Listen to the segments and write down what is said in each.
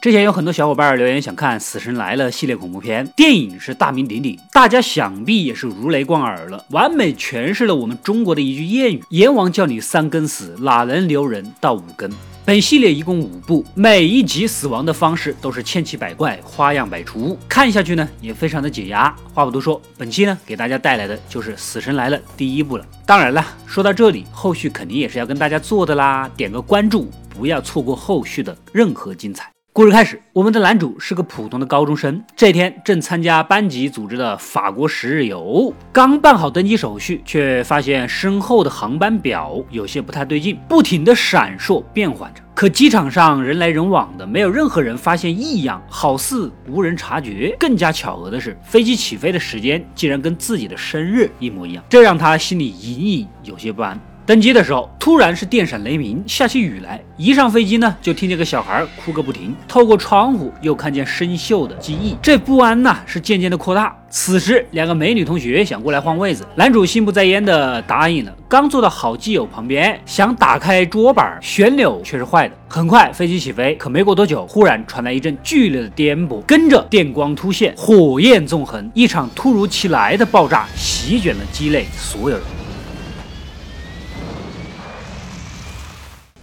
之前有很多小伙伴留言想看《死神来了》系列恐怖片，电影是大名鼎鼎，大家想必也是如雷贯耳了，完美诠释了我们中国的一句谚语：“阎王叫你三更死，哪能留人到五更？”本系列一共五部，每一集死亡的方式都是千奇百怪、花样百出，看下去呢也非常的解压。话不多说，本期呢给大家带来的就是《死神来了》第一部了。当然了，说到这里，后续肯定也是要跟大家做的啦，点个关注，不要错过后续的任何精彩。故事开始，我们的男主是个普通的高中生，这天正参加班级组织的法国十日游，刚办好登机手续，却发现身后的航班表有些不太对劲，不停的闪烁变换着。可机场上人来人往的，没有任何人发现异样，好似无人察觉。更加巧合的是，飞机起飞的时间竟然跟自己的生日一模一样，这让他心里隐隐有些不安。登机的时候，突然是电闪雷鸣，下起雨来。一上飞机呢，就听见个小孩哭个不停。透过窗户又看见生锈的机翼，这不安呐是渐渐的扩大。此时，两个美女同学想过来换位子，男主心不在焉的答应了。刚坐到好基友旁边，想打开桌板，旋钮却是坏的。很快飞机起飞，可没过多久，忽然传来一阵剧烈的颠簸，跟着电光突现，火焰纵横，一场突如其来的爆炸席卷了机内所有人。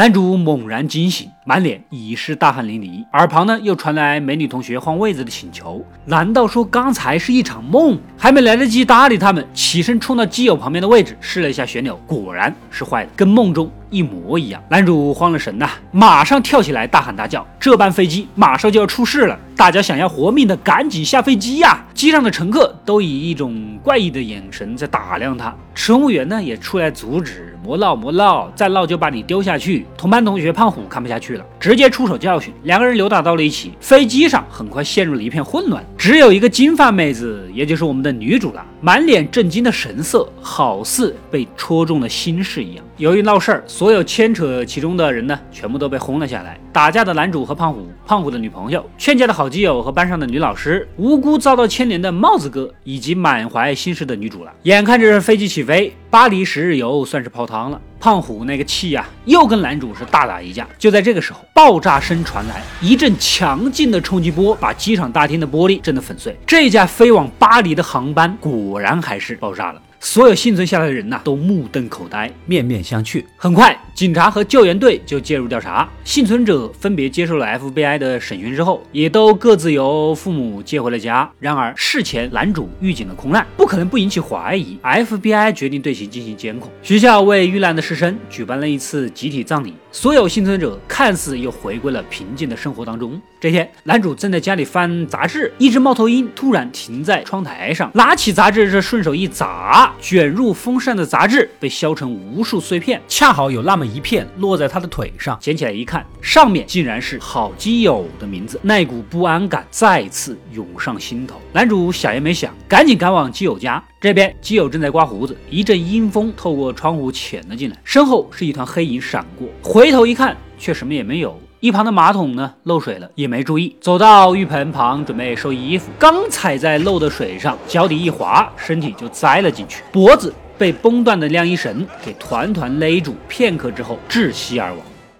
男主猛然惊醒，满脸已是大汗淋漓，耳旁呢又传来美女同学换位子的请求。难道说刚才是一场梦？还没来得及搭理他们，起身冲到基友旁边的位置，试了一下旋钮，果然是坏的，跟梦中一模一样。男主慌了神呐，马上跳起来大喊大叫：“这班飞机马上就要出事了！大家想要活命的赶紧下飞机呀！”机上的乘客都以一种怪异的眼神在打量他，乘务员呢也出来阻止。莫闹莫闹，再闹就把你丢下去！同班同学胖虎看不下去了，直接出手教训，两个人扭打到了一起。飞机上很快陷入了一片混乱，只有一个金发妹子，也就是我们的女主了，满脸震惊的神色，好似被戳中了心事一样。由于闹事儿，所有牵扯其中的人呢，全部都被轰了下来。打架的男主和胖虎，胖虎的女朋友，劝架的好基友和班上的女老师，无辜遭到牵连的帽子哥，以及满怀心事的女主了。眼看着飞机起飞，巴黎十日游算是泡汤了。胖虎那个气呀，又跟男主是大打一架。就在这个时候，爆炸声传来，一阵强劲的冲击波把机场大厅的玻璃震得粉碎。这架飞往巴黎的航班果然还是爆炸了。所有幸存下来的人呐，都目瞪口呆，面面相觑。很快，警察和救援队就介入调查。幸存者分别接受了 FBI 的审讯之后，也都各自由父母接回了家。然而，事前男主预警了空难，不可能不引起怀疑。FBI 决定对其进行监控。学校为遇难的师生举办了一次集体葬礼。所有幸存者看似又回归了平静的生活当中。这天，男主正在家里翻杂志，一只猫头鹰突然停在窗台上，拿起杂志，这顺手一砸，卷入风扇的杂志被削成无数碎片，恰好有那么一片落在他的腿上，捡起来一看，上面竟然是好基友的名字，那股不安感再次涌上心头。男主想也没想，赶紧赶往基友家。这边基友正在刮胡子，一阵阴风透过窗户潜了进来，身后是一团黑影闪过，回头一看，却什么也没有。一旁的马桶呢漏水了，也没注意，走到浴盆旁准备收衣服，刚踩在漏的水上，脚底一滑，身体就栽了进去，脖子被崩断的晾衣绳给团团勒住，片刻之后窒息而亡。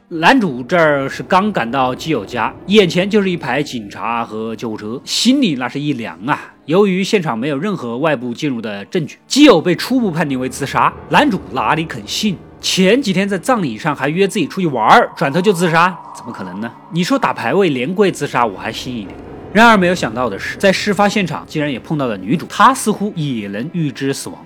男主这儿是刚赶到基友家，眼前就是一排警察和救护车，心里那是一凉啊。由于现场没有任何外部进入的证据，基友被初步判定为自杀。男主哪里肯信？前几天在葬礼上还约自己出去玩儿，转头就自杀，怎么可能呢？你说打排位连跪自杀，我还信一点。然而没有想到的是，在事发现场竟然也碰到了女主，她似乎也能预知死亡。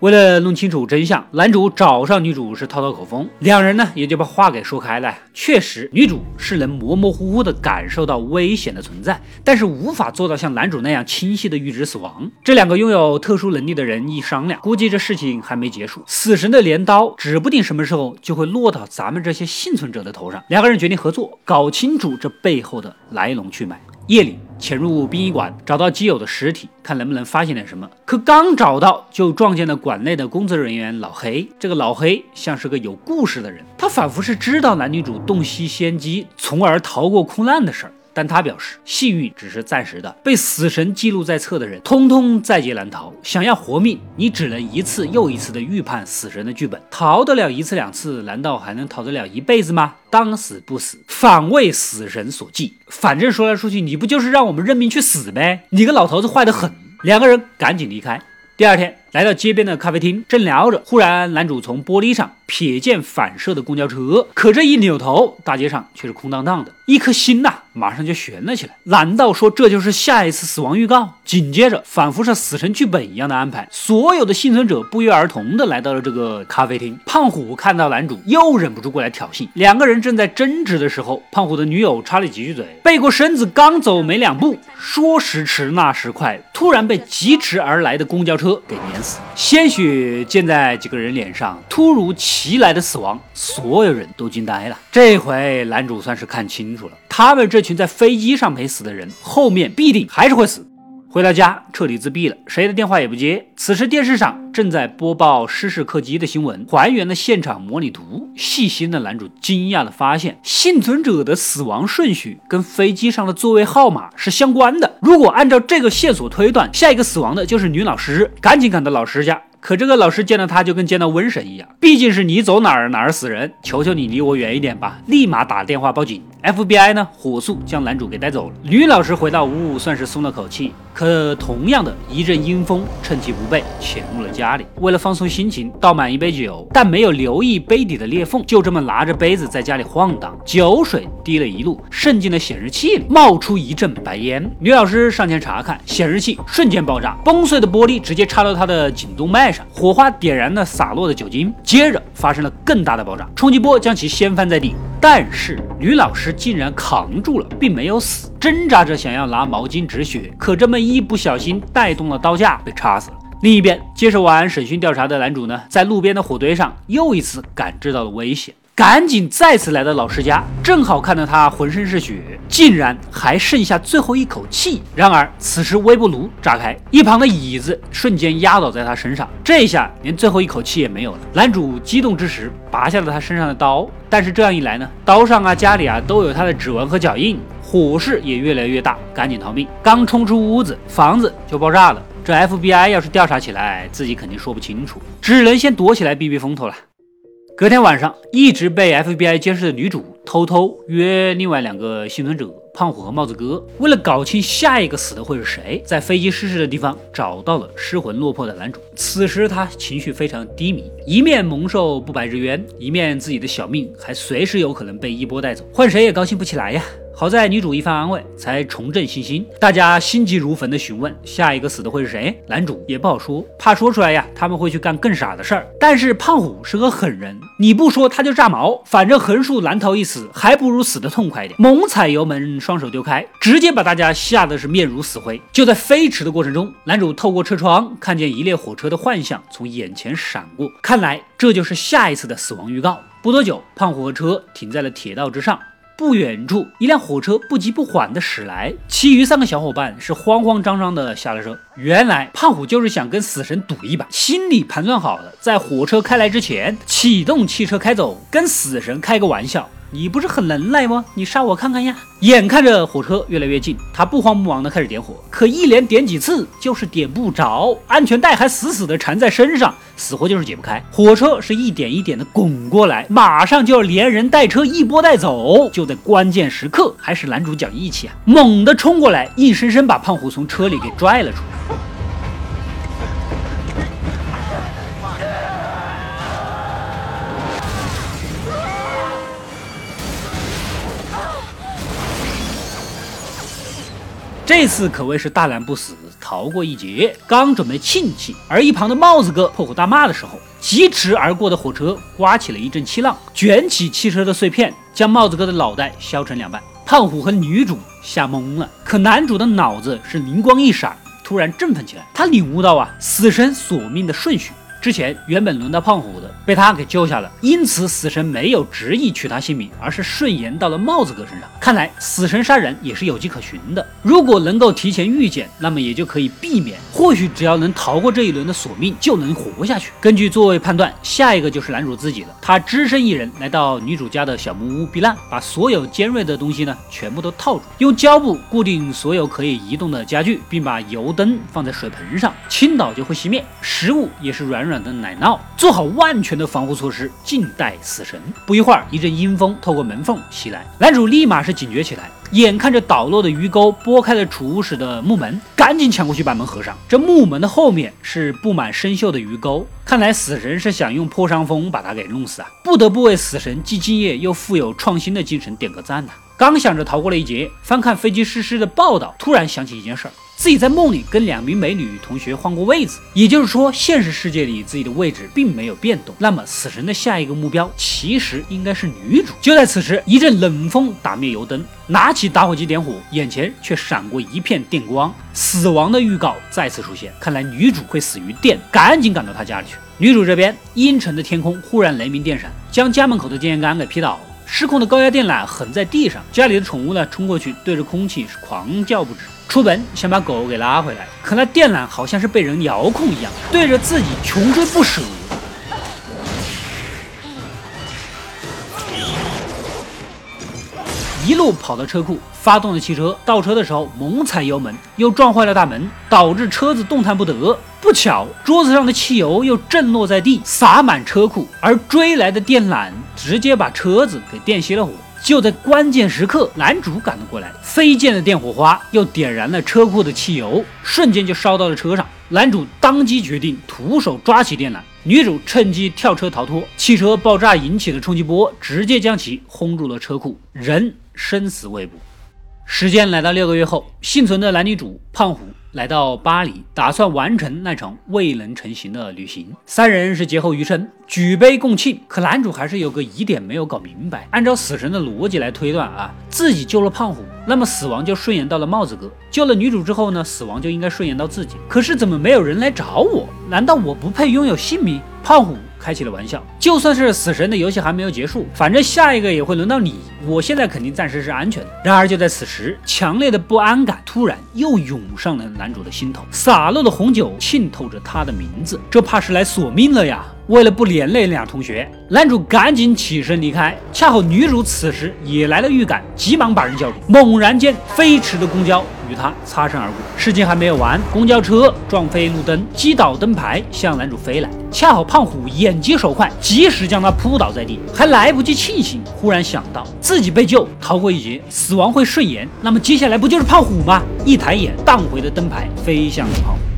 为了弄清楚真相，男主找上女主是套套口风，两人呢也就把话给说开了。确实，女主是能模模糊糊的感受到危险的存在，但是无法做到像男主那样清晰的预知死亡。这两个拥有特殊能力的人一商量，估计这事情还没结束，死神的镰刀指不定什么时候就会落到咱们这些幸存者的头上。两个人决定合作，搞清楚这背后的来龙去脉。夜里潜入殡仪馆，找到基友的尸体，看能不能发现点什么。可刚找到，就撞见了馆内的工作人员老黑。这个老黑像是个有故事的人，他仿佛是知道男女主洞悉先机，从而逃过空难的事儿。但他表示幸运只是暂时的，被死神记录在册的人，通通在劫难逃。想要活命，你只能一次又一次的预判死神的剧本，逃得了一次两次，难道还能逃得了一辈子吗？当死不死，反为死神所忌。反正说来说去，你不就是让我们认命去死呗？你个老头子坏得很。两个人赶紧离开。第二天。来到街边的咖啡厅，正聊着，忽然男主从玻璃上瞥见反射的公交车，可这一扭头，大街上却是空荡荡的，一颗心呐，马上就悬了起来。难道说这就是下一次死亡预告？紧接着，仿佛是死神剧本一样的安排，所有的幸存者不约而同的来到了这个咖啡厅。胖虎看到男主，又忍不住过来挑衅。两个人正在争执的时候，胖虎的女友插了几句嘴，背过身子，刚走没两步，说时迟那时快，突然被疾驰而来的公交车给碾死。鲜血溅在几个人脸上，突如其来的死亡，所有人都惊呆了。这回男主算是看清楚了，他们这群群在飞机上没死的人，后面必定还是会死。回到家，彻底自闭了，谁的电话也不接。此时电视上正在播报失事客机的新闻，还原了现场模拟图。细心的男主惊讶地发现，幸存者的死亡顺序跟飞机上的座位号码是相关的。如果按照这个线索推断，下一个死亡的就是女老师。赶紧赶到老师家。可这个老师见到他就跟见到瘟神一样，毕竟是你走哪儿哪儿死人，求求你离我远一点吧！立马打电话报警。FBI 呢，火速将男主给带走了。女老师回到屋，算是松了口气。可同样的一阵阴风，趁其不备潜入了家里。为了放松心情，倒满一杯酒，但没有留意杯底的裂缝，就这么拿着杯子在家里晃荡。酒水滴了一路，渗进了显示器里，冒出一阵白烟。女老师上前查看，显示器瞬间爆炸，崩碎的玻璃直接插到她的颈动脉火花点燃了洒落的酒精，接着发生了更大的爆炸，冲击波将其掀翻在地。但是吕老师竟然扛住了，并没有死，挣扎着想要拿毛巾止血，可这么一不小心带动了刀架，被插死了。另一边，接受完审讯调查的男主呢，在路边的火堆上又一次感知到了危险。赶紧再次来到老师家，正好看到他浑身是血，竟然还剩下最后一口气。然而此时微波炉炸开，一旁的椅子瞬间压倒在他身上，这下连最后一口气也没有了。男主激动之时，拔下了他身上的刀，但是这样一来呢，刀上啊、家里啊都有他的指纹和脚印，火势也越来越大，赶紧逃命。刚冲出屋子，房子就爆炸了。这 FBI 要是调查起来，自己肯定说不清楚，只能先躲起来避避风头了。隔天晚上，一直被 FBI 监视的女主偷偷约另外两个幸存者胖虎和帽子哥，为了搞清下一个死的会是谁，在飞机失事的地方找到了失魂落魄的男主。此时他情绪非常低迷，一面蒙受不白之冤，一面自己的小命还随时有可能被一波带走，换谁也高兴不起来呀。好在女主一番安慰，才重振信心。大家心急如焚地询问下一个死的会是谁，男主也不好说，怕说出来呀，他们会去干更傻的事儿。但是胖虎是个狠人，你不说他就炸毛，反正横竖难逃一死，还不如死得痛快点。猛踩油门，双手丢开，直接把大家吓得是面如死灰。就在飞驰的过程中，男主透过车窗看见一列火车的幻象从眼前闪过，看来这就是下一次的死亡预告。不多久，胖虎和车停在了铁道之上。不远处，一辆火车不急不缓地驶来，其余三个小伙伴是慌慌张张地下了车。原来胖虎就是想跟死神赌一把，心里盘算好了，在火车开来之前启动汽车开走，跟死神开个玩笑。你不是很能耐吗？你杀我看看呀！眼看着火车越来越近，他不慌不忙的开始点火，可一连点几次就是点不着，安全带还死死的缠在身上，死活就是解不开。火车是一点一点的滚过来，马上就要连人带车一波带走。就在关键时刻，还是男主讲义气啊，猛地冲过来，硬生生把胖虎从车里给拽了出来。这次可谓是大难不死，逃过一劫。刚准备庆幸，而一旁的帽子哥破口大骂的时候，疾驰而过的火车刮起了一阵气浪，卷起汽车的碎片，将帽子哥的脑袋削成两半。胖虎和女主吓懵了，可男主的脑子是灵光一闪，突然振奋起来。他领悟到啊，死神索命的顺序之前原本轮到胖虎的，被他给救下了，因此死神没有执意取他性命，而是顺延到了帽子哥身上。看来死神杀人也是有迹可循的。如果能够提前预见，那么也就可以避免。或许只要能逃过这一轮的索命，就能活下去。根据座位判断，下一个就是男主自己了。他只身一人来到女主家的小木屋避难，把所有尖锐的东西呢全部都套住，用胶布固定所有可以移动的家具，并把油灯放在水盆上，倾倒就会熄灭。食物也是软软的奶酪，做好万全的防护措施，静待死神。不一会儿，一阵阴风透过门缝袭来，男主立马是警觉起来，眼看着倒落的鱼钩拨开了储物室的木门，赶紧抢过去把门合上。这木门的后面是布满生锈的鱼钩，看来死神是想用破伤风把他给弄死啊！不得不为死神既敬业又富有创新的精神点个赞呐。刚想着逃过了一劫，翻看飞机失事的报道，突然想起一件事儿。自己在梦里跟两名美女同学换过位子，也就是说，现实世界里自己的位置并没有变动。那么，死神的下一个目标其实应该是女主。就在此时，一阵冷风打灭油灯，拿起打火机点火，眼前却闪过一片电光，死亡的预告再次出现。看来女主会死于电，赶紧赶到她家里去。女主这边，阴沉的天空忽然雷鸣电闪，将家门口的电线杆给劈倒，失控的高压电缆横在地上。家里的宠物呢，冲过去对着空气是狂叫不止。出门想把狗给拉回来，可那电缆好像是被人遥控一样，对着自己穷追不舍。一路跑到车库，发动了汽车。倒车的时候猛踩油门，又撞坏了大门，导致车子动弹不得。不巧，桌子上的汽油又震落在地，洒满车库，而追来的电缆直接把车子给电熄了火。就在关键时刻，男主赶了过来，飞溅的电火花又点燃了车库的汽油，瞬间就烧到了车上。男主当即决定徒手抓起电缆，女主趁机跳车逃脱。汽车爆炸引起的冲击波直接将其轰入了车库，人生死未卜。时间来到六个月后，幸存的男女主胖虎。来到巴黎，打算完成那场未能成行的旅行。三人是劫后余生，举杯共庆。可男主还是有个疑点没有搞明白。按照死神的逻辑来推断啊，自己救了胖虎，那么死亡就顺延到了帽子哥；救了女主之后呢，死亡就应该顺延到自己。可是怎么没有人来找我？难道我不配拥有姓名？胖虎。开起了玩笑，就算是死神的游戏还没有结束，反正下一个也会轮到你。我现在肯定暂时是安全的。然而就在此时，强烈的不安感突然又涌上了男主的心头，洒落的红酒浸透着他的名字，这怕是来索命了呀！为了不连累俩同学，男主赶紧起身离开。恰好女主此时也来了预感，急忙把人叫住。猛然间，飞驰的公交与他擦身而过。事情还没有完，公交车撞飞路灯，击倒灯牌，向男主飞来。恰好胖虎眼疾手快，及时将他扑倒在地，还来不及庆幸，忽然想到自己被救，逃过一劫，死亡会顺延，那么接下来不就是胖虎吗？一抬眼，荡回的灯牌飞向了胖虎。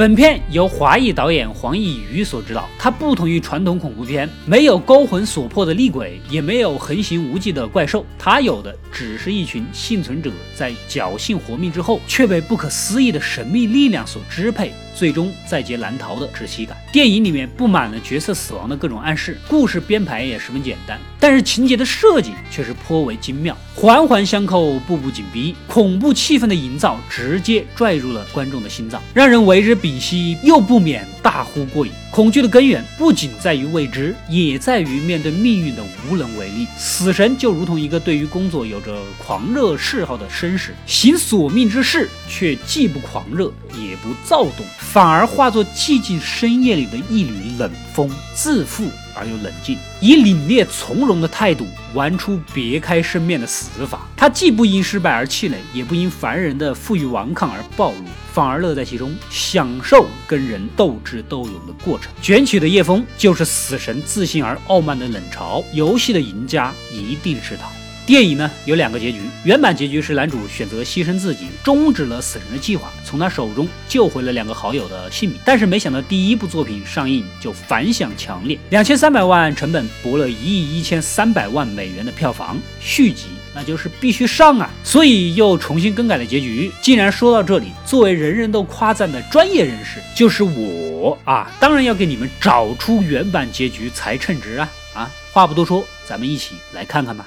本片由华裔导演黄义瑜所执导，他不同于传统恐怖片，没有勾魂索魄的厉鬼，也没有横行无忌的怪兽，他有的只是一群幸存者在侥幸活命之后，却被不可思议的神秘力量所支配。最终在劫难逃的窒息感。电影里面布满了角色死亡的各种暗示，故事编排也十分简单，但是情节的设计却是颇为精妙，环环相扣，步步紧逼，恐怖气氛的营造直接拽入了观众的心脏，让人为之屏息，又不免大呼过瘾。恐惧的根源不仅在于未知，也在于面对命运的无能为力。死神就如同一个对于工作有着狂热嗜好的绅士，行索命之事，却既不狂热，也不躁动。反而化作寂静深夜里的一缕冷风，自负而又冷静，以凛冽从容的态度玩出别开生面的死法。他既不因失败而气馁，也不因凡人的负隅顽抗而暴露，反而乐在其中，享受跟人斗智斗勇的过程。卷曲的夜风就是死神自信而傲慢的冷嘲。游戏的赢家一定是他。电影呢有两个结局，原版结局是男主选择牺牲自己，终止了死神的计划，从他手中救回了两个好友的性命。但是没想到第一部作品上映就反响强烈，两千三百万成本博了一亿一千三百万美元的票房，续集那就是必须上啊！所以又重新更改了结局。既然说到这里，作为人人都夸赞的专业人士，就是我啊，当然要给你们找出原版结局才称职啊！啊，话不多说，咱们一起来看看吧。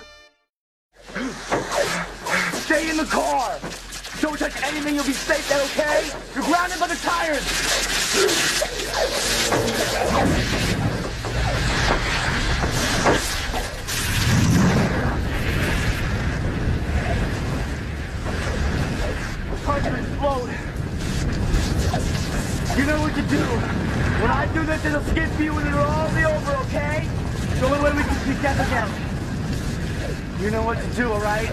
Touch anything, you'll be safe there, okay? You're grounded by the tires! You know what to do. When I do this, it'll skip you and it'll all be over, okay? The only way we can see death again. You know what to do, alright? I'll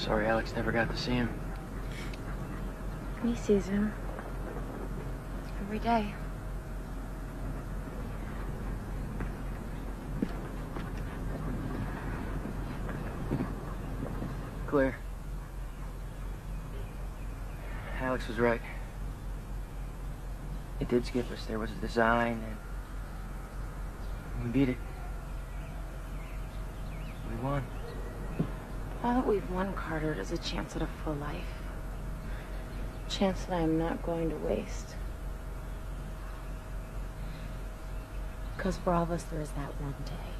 sorry Alex never got to see him. He sees him. Every day. Claire. Alex was right. It did skip us. There was a design, and we beat it. We won. All that we've won, Carter, is a chance at a full life. A Chance that I'm not going to waste. Because for all of us, there is that one day.